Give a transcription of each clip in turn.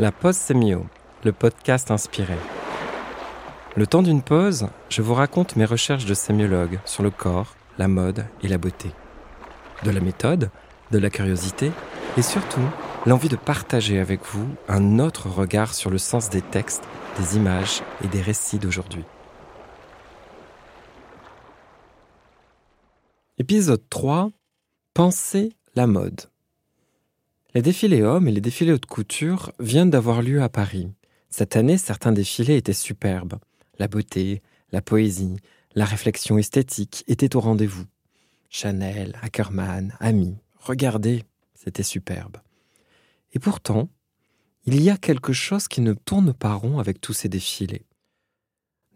La pause sémio, le podcast inspiré. Le temps d'une pause, je vous raconte mes recherches de sémiologue sur le corps, la mode et la beauté. De la méthode, de la curiosité et surtout l'envie de partager avec vous un autre regard sur le sens des textes, des images et des récits d'aujourd'hui. Épisode 3 Penser la mode. Les défilés hommes et les défilés haute couture viennent d'avoir lieu à Paris. Cette année, certains défilés étaient superbes. La beauté, la poésie, la réflexion esthétique étaient au rendez-vous. Chanel, Ackerman, Ami, regardez, c'était superbe. Et pourtant, il y a quelque chose qui ne tourne pas rond avec tous ces défilés.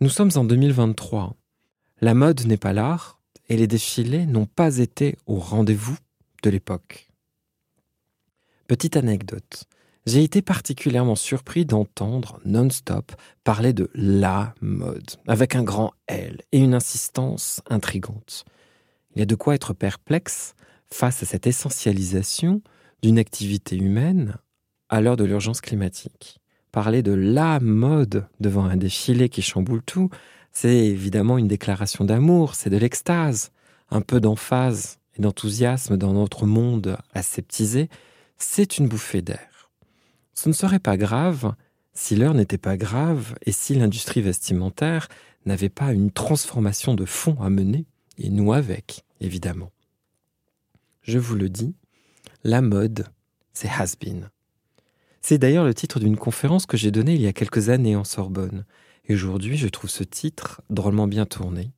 Nous sommes en 2023. La mode n'est pas l'art et les défilés n'ont pas été au rendez-vous de l'époque. Petite anecdote. J'ai été particulièrement surpris d'entendre non-stop parler de la mode, avec un grand L et une insistance intrigante. Il y a de quoi être perplexe face à cette essentialisation d'une activité humaine à l'heure de l'urgence climatique. Parler de la mode devant un défilé qui chamboule tout, c'est évidemment une déclaration d'amour, c'est de l'extase, un peu d'emphase et d'enthousiasme dans notre monde aseptisé, c'est une bouffée d'air. Ce ne serait pas grave si l'heure n'était pas grave et si l'industrie vestimentaire n'avait pas une transformation de fond à mener, et nous avec, évidemment. Je vous le dis, la mode, c'est has-been. C'est d'ailleurs le titre d'une conférence que j'ai donnée il y a quelques années en Sorbonne, et aujourd'hui je trouve ce titre drôlement bien tourné.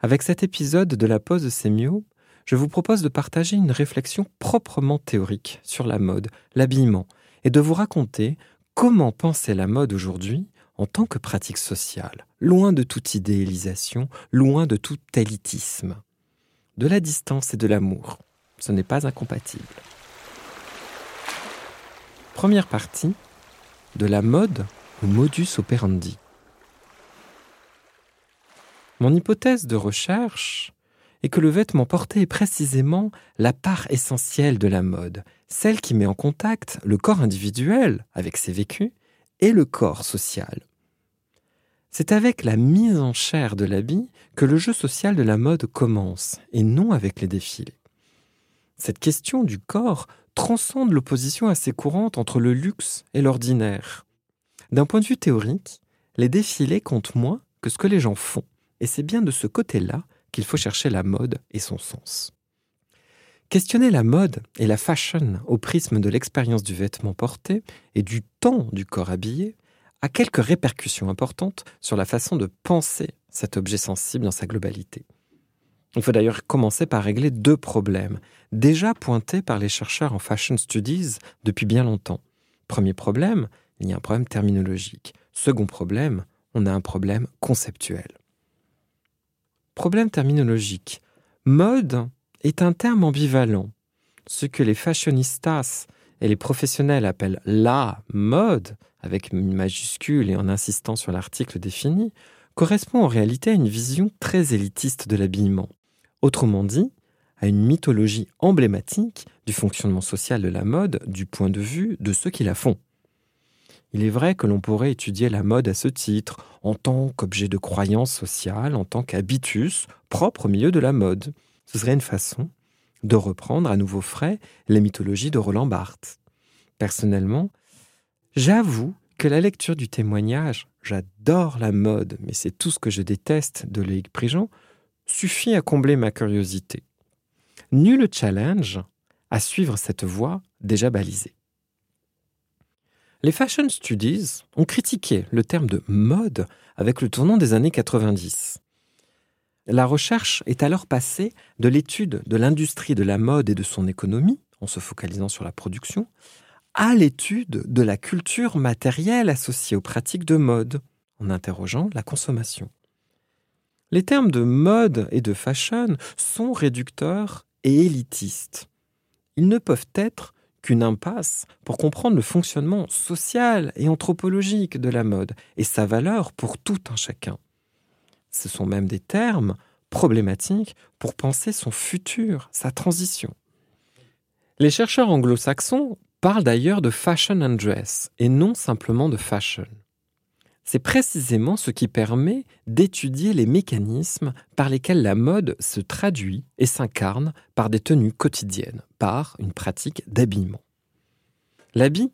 Avec cet épisode de la pause de Sémio, je vous propose de partager une réflexion proprement théorique sur la mode, l'habillement, et de vous raconter comment penser la mode aujourd'hui en tant que pratique sociale, loin de toute idéalisation, loin de tout élitisme. De la distance et de l'amour, ce n'est pas incompatible. Première partie, de la mode au modus operandi. Mon hypothèse de recherche et que le vêtement porté est précisément la part essentielle de la mode, celle qui met en contact le corps individuel avec ses vécus et le corps social. C'est avec la mise en chair de l'habit que le jeu social de la mode commence, et non avec les défilés. Cette question du corps transcende l'opposition assez courante entre le luxe et l'ordinaire. D'un point de vue théorique, les défilés comptent moins que ce que les gens font, et c'est bien de ce côté-là qu'il faut chercher la mode et son sens. Questionner la mode et la fashion au prisme de l'expérience du vêtement porté et du temps du corps habillé a quelques répercussions importantes sur la façon de penser cet objet sensible dans sa globalité. Il faut d'ailleurs commencer par régler deux problèmes, déjà pointés par les chercheurs en fashion studies depuis bien longtemps. Premier problème, il y a un problème terminologique. Second problème, on a un problème conceptuel. Problème terminologique. Mode est un terme ambivalent. Ce que les fashionistas et les professionnels appellent la mode, avec une majuscule et en insistant sur l'article défini, correspond en réalité à une vision très élitiste de l'habillement. Autrement dit, à une mythologie emblématique du fonctionnement social de la mode du point de vue de ceux qui la font. Il est vrai que l'on pourrait étudier la mode à ce titre, en tant qu'objet de croyance sociale, en tant qu'habitus propre au milieu de la mode. Ce serait une façon de reprendre à nouveau frais les mythologies de Roland Barthes. Personnellement, j'avoue que la lecture du témoignage, j'adore la mode, mais c'est tout ce que je déteste de Loïc Prigent, suffit à combler ma curiosité. Nul challenge à suivre cette voie déjà balisée. Les fashion studies ont critiqué le terme de mode avec le tournant des années 90. La recherche est alors passée de l'étude de l'industrie de la mode et de son économie, en se focalisant sur la production, à l'étude de la culture matérielle associée aux pratiques de mode, en interrogeant la consommation. Les termes de mode et de fashion sont réducteurs et élitistes. Ils ne peuvent être qu'une impasse pour comprendre le fonctionnement social et anthropologique de la mode et sa valeur pour tout un chacun. Ce sont même des termes problématiques pour penser son futur, sa transition. Les chercheurs anglo-saxons parle d'ailleurs de fashion and dress et non simplement de fashion. C'est précisément ce qui permet d'étudier les mécanismes par lesquels la mode se traduit et s'incarne par des tenues quotidiennes, par une pratique d'habillement. L'habit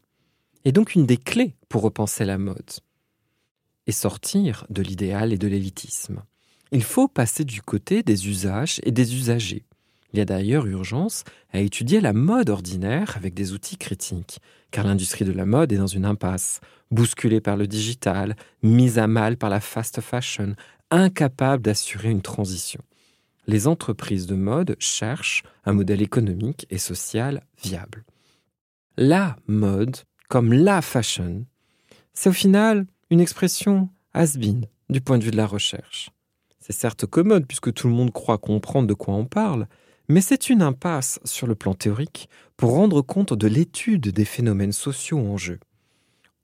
est donc une des clés pour repenser la mode et sortir de l'idéal et de l'élitisme. Il faut passer du côté des usages et des usagers. Il y a d'ailleurs urgence à étudier la mode ordinaire avec des outils critiques, car l'industrie de la mode est dans une impasse, bousculée par le digital, mise à mal par la fast fashion, incapable d'assurer une transition. Les entreprises de mode cherchent un modèle économique et social viable. La mode, comme la fashion, c'est au final une expression has-been du point de vue de la recherche. C'est certes commode puisque tout le monde croit comprendre de quoi on parle, mais c'est une impasse sur le plan théorique pour rendre compte de l'étude des phénomènes sociaux en jeu.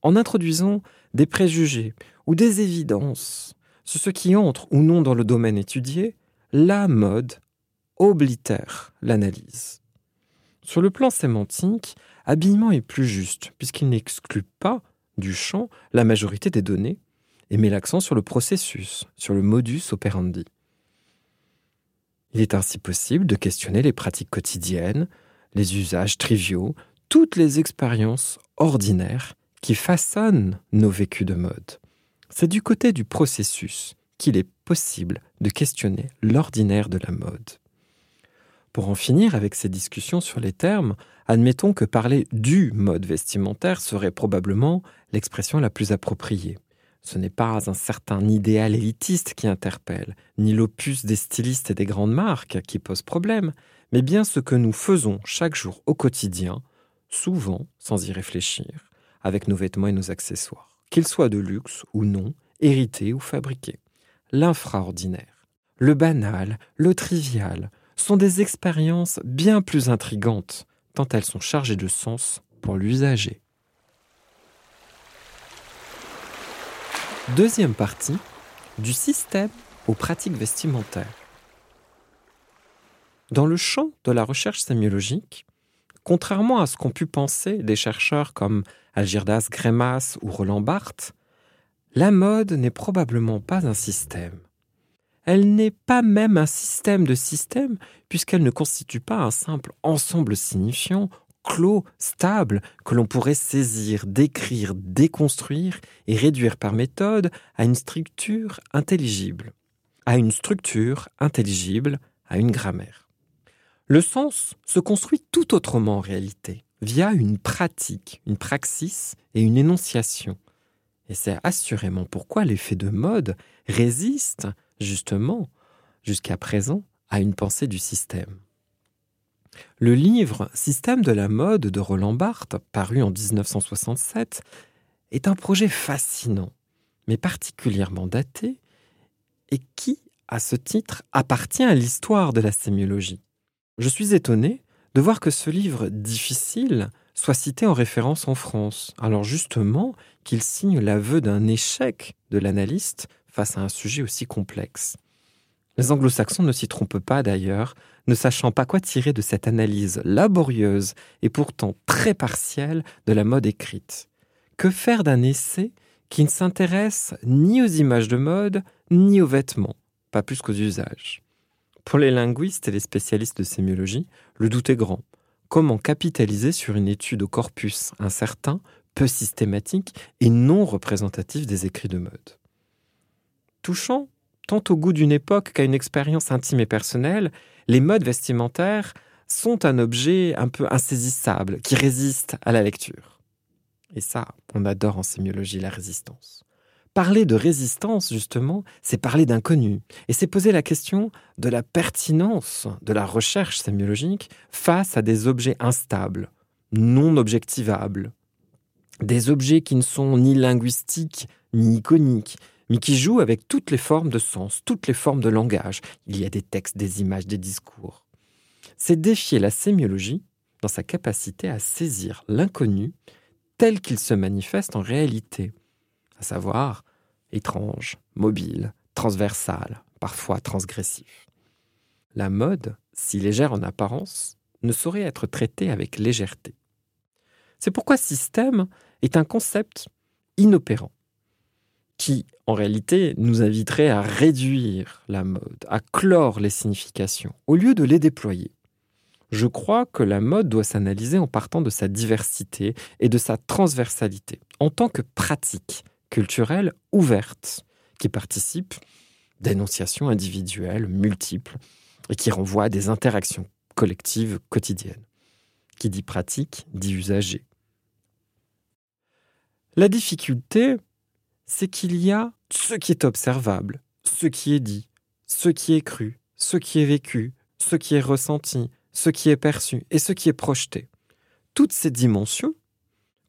En introduisant des préjugés ou des évidences sur ce qui entre ou non dans le domaine étudié, la mode oblitère l'analyse. Sur le plan sémantique, habillement est plus juste puisqu'il n'exclut pas du champ la majorité des données et met l'accent sur le processus, sur le modus operandi. Il est ainsi possible de questionner les pratiques quotidiennes, les usages triviaux, toutes les expériences ordinaires qui façonnent nos vécus de mode. C'est du côté du processus qu'il est possible de questionner l'ordinaire de la mode. Pour en finir avec ces discussions sur les termes, admettons que parler du mode vestimentaire serait probablement l'expression la plus appropriée. Ce n'est pas un certain idéal élitiste qui interpelle, ni l'opus des stylistes et des grandes marques qui pose problème, mais bien ce que nous faisons chaque jour au quotidien, souvent sans y réfléchir, avec nos vêtements et nos accessoires, qu'ils soient de luxe ou non, hérités ou fabriqués. L'infraordinaire, le banal, le trivial, sont des expériences bien plus intrigantes, tant elles sont chargées de sens pour l'usager. Deuxième partie, du système aux pratiques vestimentaires. Dans le champ de la recherche sémiologique, contrairement à ce qu'ont pu penser des chercheurs comme Algirdas Grémas ou Roland Barthes, la mode n'est probablement pas un système. Elle n'est pas même un système de systèmes, puisqu'elle ne constitue pas un simple ensemble signifiant clos, stable, que l'on pourrait saisir, décrire, déconstruire et réduire par méthode à une structure intelligible. À une structure intelligible, à une grammaire. Le sens se construit tout autrement en réalité, via une pratique, une praxis et une énonciation. Et c'est assurément pourquoi l'effet de mode résiste, justement, jusqu'à présent, à une pensée du système. Le livre Système de la mode de Roland Barthes, paru en 1967, est un projet fascinant, mais particulièrement daté, et qui, à ce titre, appartient à l'histoire de la sémiologie. Je suis étonné de voir que ce livre difficile soit cité en référence en France, alors justement qu'il signe l'aveu d'un échec de l'analyste face à un sujet aussi complexe. Les anglo-saxons ne s'y trompent pas d'ailleurs, ne sachant pas quoi tirer de cette analyse laborieuse et pourtant très partielle de la mode écrite. Que faire d'un essai qui ne s'intéresse ni aux images de mode, ni aux vêtements, pas plus qu'aux usages? Pour les linguistes et les spécialistes de sémiologie, le doute est grand. Comment capitaliser sur une étude au corpus incertain, peu systématique et non représentatif des écrits de mode? Touchant tant au goût d'une époque qu'à une expérience intime et personnelle, les modes vestimentaires sont un objet un peu insaisissable qui résiste à la lecture. Et ça, on adore en sémiologie la résistance. Parler de résistance, justement, c'est parler d'inconnu, et c'est poser la question de la pertinence de la recherche sémiologique face à des objets instables, non objectivables, des objets qui ne sont ni linguistiques ni iconiques, mais qui joue avec toutes les formes de sens, toutes les formes de langage. Il y a des textes, des images, des discours. C'est défier la sémiologie dans sa capacité à saisir l'inconnu tel qu'il se manifeste en réalité, à savoir étrange, mobile, transversal, parfois transgressif. La mode, si légère en apparence, ne saurait être traitée avec légèreté. C'est pourquoi système est un concept inopérant qui, en réalité, nous inviterait à réduire la mode, à clore les significations, au lieu de les déployer. Je crois que la mode doit s'analyser en partant de sa diversité et de sa transversalité, en tant que pratique culturelle ouverte, qui participe d'énonciations individuelles multiples et qui renvoie à des interactions collectives quotidiennes. Qui dit pratique dit usager. La difficulté, c'est qu'il y a ce qui est observable, ce qui est dit, ce qui est cru, ce qui est vécu, ce qui est ressenti, ce qui est perçu et ce qui est projeté. Toutes ces dimensions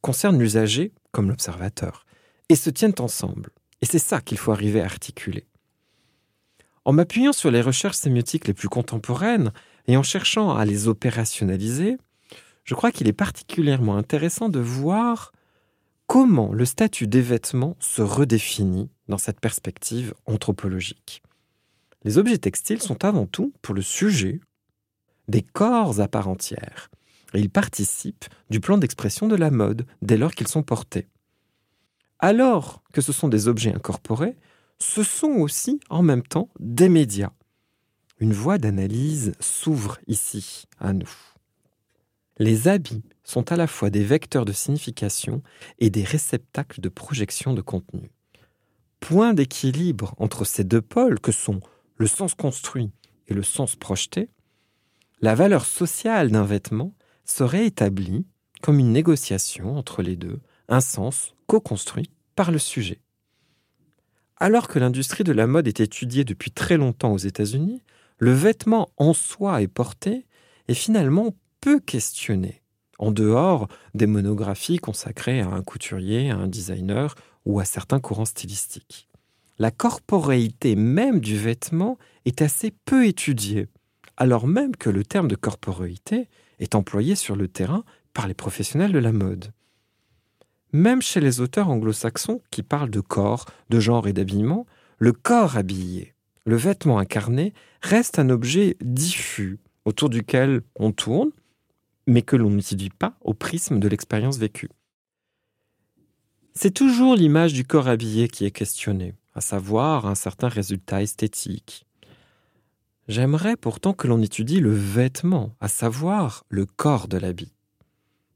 concernent l'usager comme l'observateur et se tiennent ensemble. Et c'est ça qu'il faut arriver à articuler. En m'appuyant sur les recherches sémiotiques les plus contemporaines et en cherchant à les opérationnaliser, je crois qu'il est particulièrement intéressant de voir comment le statut des vêtements se redéfinit dans cette perspective anthropologique. Les objets textiles sont avant tout, pour le sujet, des corps à part entière, et ils participent du plan d'expression de la mode dès lors qu'ils sont portés. Alors que ce sont des objets incorporés, ce sont aussi en même temps des médias. Une voie d'analyse s'ouvre ici à nous. Les habits sont à la fois des vecteurs de signification et des réceptacles de projection de contenu. Point d'équilibre entre ces deux pôles que sont le sens construit et le sens projeté, la valeur sociale d'un vêtement serait établie comme une négociation entre les deux, un sens co-construit par le sujet. Alors que l'industrie de la mode est étudiée depuis très longtemps aux États-Unis, le vêtement en soi est porté et finalement peu questionné, en dehors des monographies consacrées à un couturier, à un designer ou à certains courants stylistiques. La corporéité même du vêtement est assez peu étudiée, alors même que le terme de corporéité est employé sur le terrain par les professionnels de la mode. Même chez les auteurs anglo-saxons qui parlent de corps, de genre et d'habillement, le corps habillé, le vêtement incarné, reste un objet diffus autour duquel on tourne, mais que l'on n'étudie pas au prisme de l'expérience vécue. C'est toujours l'image du corps habillé qui est questionnée, à savoir un certain résultat esthétique. J'aimerais pourtant que l'on étudie le vêtement, à savoir le corps de l'habit.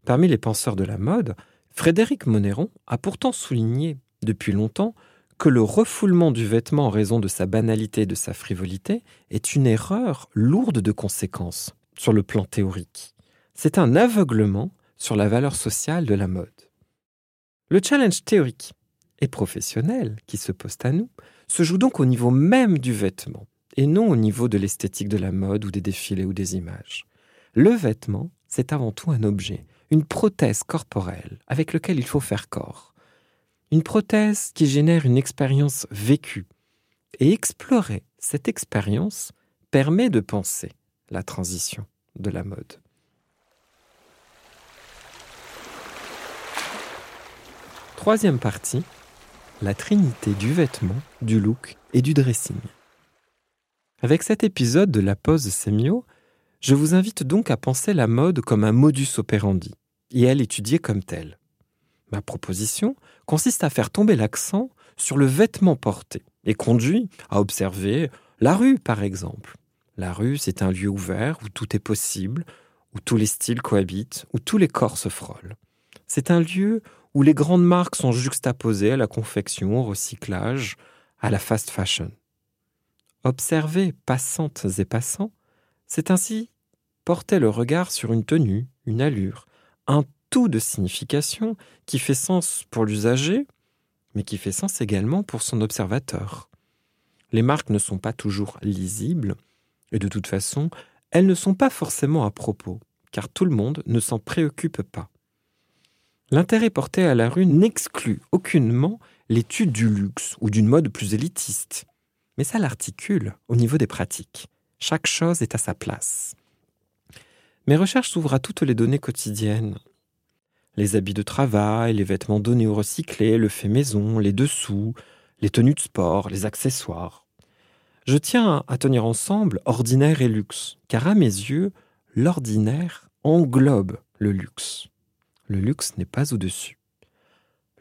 Parmi les penseurs de la mode, Frédéric Monéron a pourtant souligné depuis longtemps que le refoulement du vêtement en raison de sa banalité et de sa frivolité est une erreur lourde de conséquences sur le plan théorique. C'est un aveuglement sur la valeur sociale de la mode. Le challenge théorique et professionnel qui se pose à nous se joue donc au niveau même du vêtement et non au niveau de l'esthétique de la mode ou des défilés ou des images. Le vêtement, c'est avant tout un objet, une prothèse corporelle avec laquelle il faut faire corps. Une prothèse qui génère une expérience vécue. Et explorer cette expérience permet de penser la transition de la mode. Troisième partie, la trinité du vêtement, du look et du dressing. Avec cet épisode de la pause sémio, je vous invite donc à penser la mode comme un modus operandi, et à l'étudier comme tel. Ma proposition consiste à faire tomber l'accent sur le vêtement porté et conduit à observer la rue, par exemple. La rue, c'est un lieu ouvert où tout est possible, où tous les styles cohabitent, où tous les corps se frôlent. C'est un lieu où les grandes marques sont juxtaposées à la confection, au recyclage, à la fast fashion. Observer passantes et passants, c'est ainsi porter le regard sur une tenue, une allure, un tout de signification qui fait sens pour l'usager, mais qui fait sens également pour son observateur. Les marques ne sont pas toujours lisibles, et de toute façon, elles ne sont pas forcément à propos, car tout le monde ne s'en préoccupe pas. L'intérêt porté à la rue n'exclut aucunement l'étude du luxe ou d'une mode plus élitiste, mais ça l'articule au niveau des pratiques. Chaque chose est à sa place. Mes recherches s'ouvrent à toutes les données quotidiennes. Les habits de travail, les vêtements donnés ou recyclés, le fait maison, les dessous, les tenues de sport, les accessoires. Je tiens à tenir ensemble ordinaire et luxe, car à mes yeux, l'ordinaire englobe le luxe. Le luxe n'est pas au-dessus.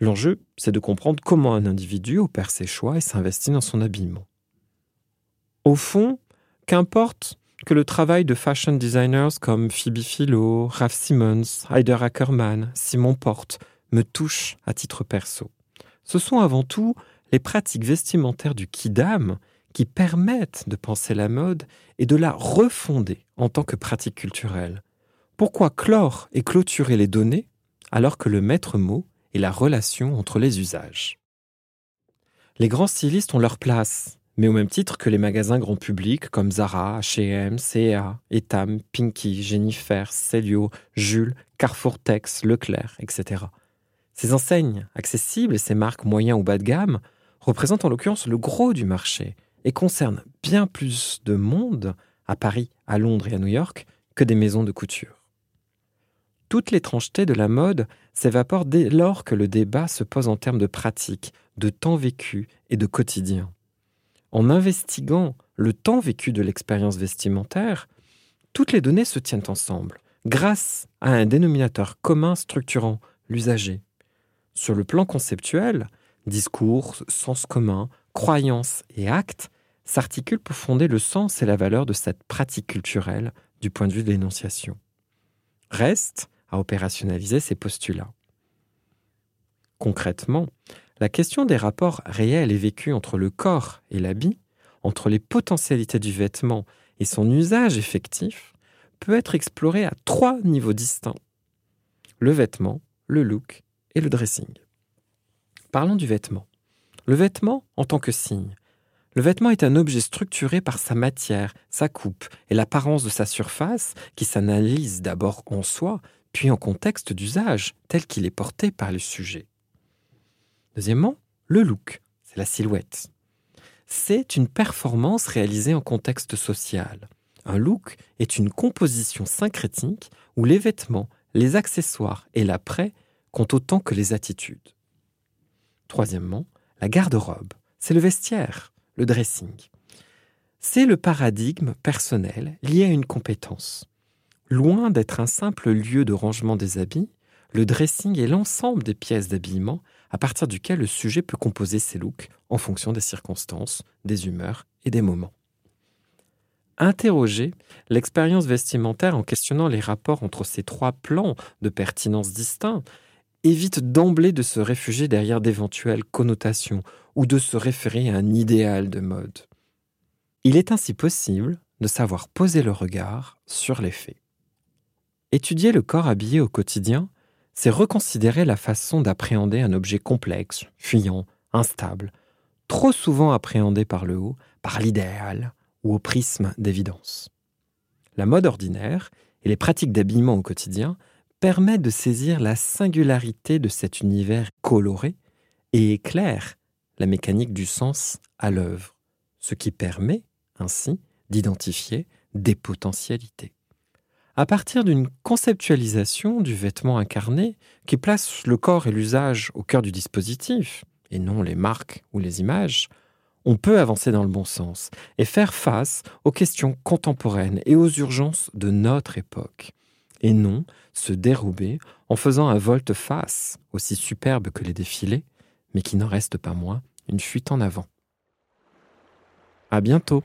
L'enjeu, c'est de comprendre comment un individu opère ses choix et s'investit dans son habillement. Au fond, qu'importe que le travail de fashion designers comme Phoebe Philo, Ralph Simmons, Heider Ackerman, Simon Porte me touche à titre perso. Ce sont avant tout les pratiques vestimentaires du Kidam qui permettent de penser la mode et de la refonder en tant que pratique culturelle. Pourquoi clore et clôturer les données alors que le maître mot est la relation entre les usages Les grands stylistes ont leur place, mais au même titre que les magasins grand public comme Zara, H&M, C&A, Etam, Pinky, Jennifer, Celio, Jules, Carrefour Tex, Leclerc, etc. Ces enseignes accessibles et ces marques moyens ou bas de gamme représentent en l'occurrence le gros du marché et concernent bien plus de monde à Paris, à Londres et à New York que des maisons de couture. Toute l'étrangeté de la mode s'évapore dès lors que le débat se pose en termes de pratique, de temps vécu et de quotidien. En investiguant le temps vécu de l'expérience vestimentaire, toutes les données se tiennent ensemble, grâce à un dénominateur commun structurant, l'usager. Sur le plan conceptuel, discours, sens commun, croyances et actes s'articulent pour fonder le sens et la valeur de cette pratique culturelle du point de vue de l'énonciation. Reste à opérationnaliser ces postulats. Concrètement, la question des rapports réels et vécus entre le corps et l'habit, entre les potentialités du vêtement et son usage effectif, peut être explorée à trois niveaux distincts. Le vêtement, le look et le dressing. Parlons du vêtement. Le vêtement en tant que signe. Le vêtement est un objet structuré par sa matière, sa coupe et l'apparence de sa surface qui s'analyse d'abord en soi, puis en contexte d'usage tel qu'il est porté par le sujet. Deuxièmement, le look, c'est la silhouette. C'est une performance réalisée en contexte social. Un look est une composition syncrétique où les vêtements, les accessoires et l'après comptent autant que les attitudes. Troisièmement, la garde-robe, c'est le vestiaire, le dressing. C'est le paradigme personnel lié à une compétence. Loin d'être un simple lieu de rangement des habits, le dressing est l'ensemble des pièces d'habillement à partir duquel le sujet peut composer ses looks en fonction des circonstances, des humeurs et des moments. Interroger l'expérience vestimentaire en questionnant les rapports entre ces trois plans de pertinence distincts évite d'emblée de se réfugier derrière d'éventuelles connotations ou de se référer à un idéal de mode. Il est ainsi possible de savoir poser le regard sur les faits. Étudier le corps habillé au quotidien c'est reconsidérer la façon d'appréhender un objet complexe, fuyant, instable, trop souvent appréhendé par le haut, par l'idéal ou au prisme d'évidence. La mode ordinaire et les pratiques d'habillement au quotidien permettent de saisir la singularité de cet univers coloré et éclairent la mécanique du sens à l'œuvre, ce qui permet ainsi d'identifier des potentialités à partir d'une conceptualisation du vêtement incarné qui place le corps et l'usage au cœur du dispositif, et non les marques ou les images, on peut avancer dans le bon sens et faire face aux questions contemporaines et aux urgences de notre époque, et non se dérober en faisant un volte-face aussi superbe que les défilés, mais qui n'en reste pas moins une fuite en avant. À bientôt!